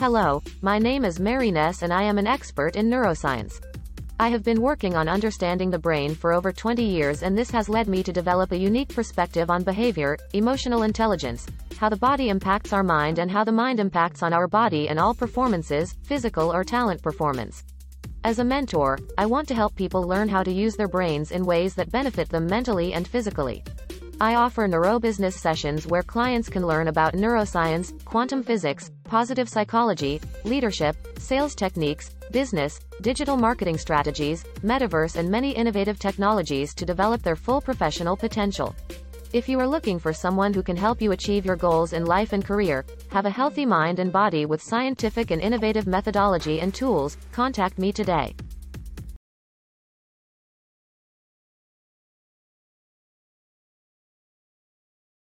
Hello, my name is Mary Ness and I am an expert in neuroscience. I have been working on understanding the brain for over 20 years and this has led me to develop a unique perspective on behavior, emotional intelligence, how the body impacts our mind and how the mind impacts on our body and all performances, physical or talent performance. As a mentor, I want to help people learn how to use their brains in ways that benefit them mentally and physically. I offer neurobusiness sessions where clients can learn about neuroscience, quantum physics, positive psychology, leadership, sales techniques, business, digital marketing strategies, metaverse and many innovative technologies to develop their full professional potential. If you are looking for someone who can help you achieve your goals in life and career, have a healthy mind and body with scientific and innovative methodology and tools, contact me today.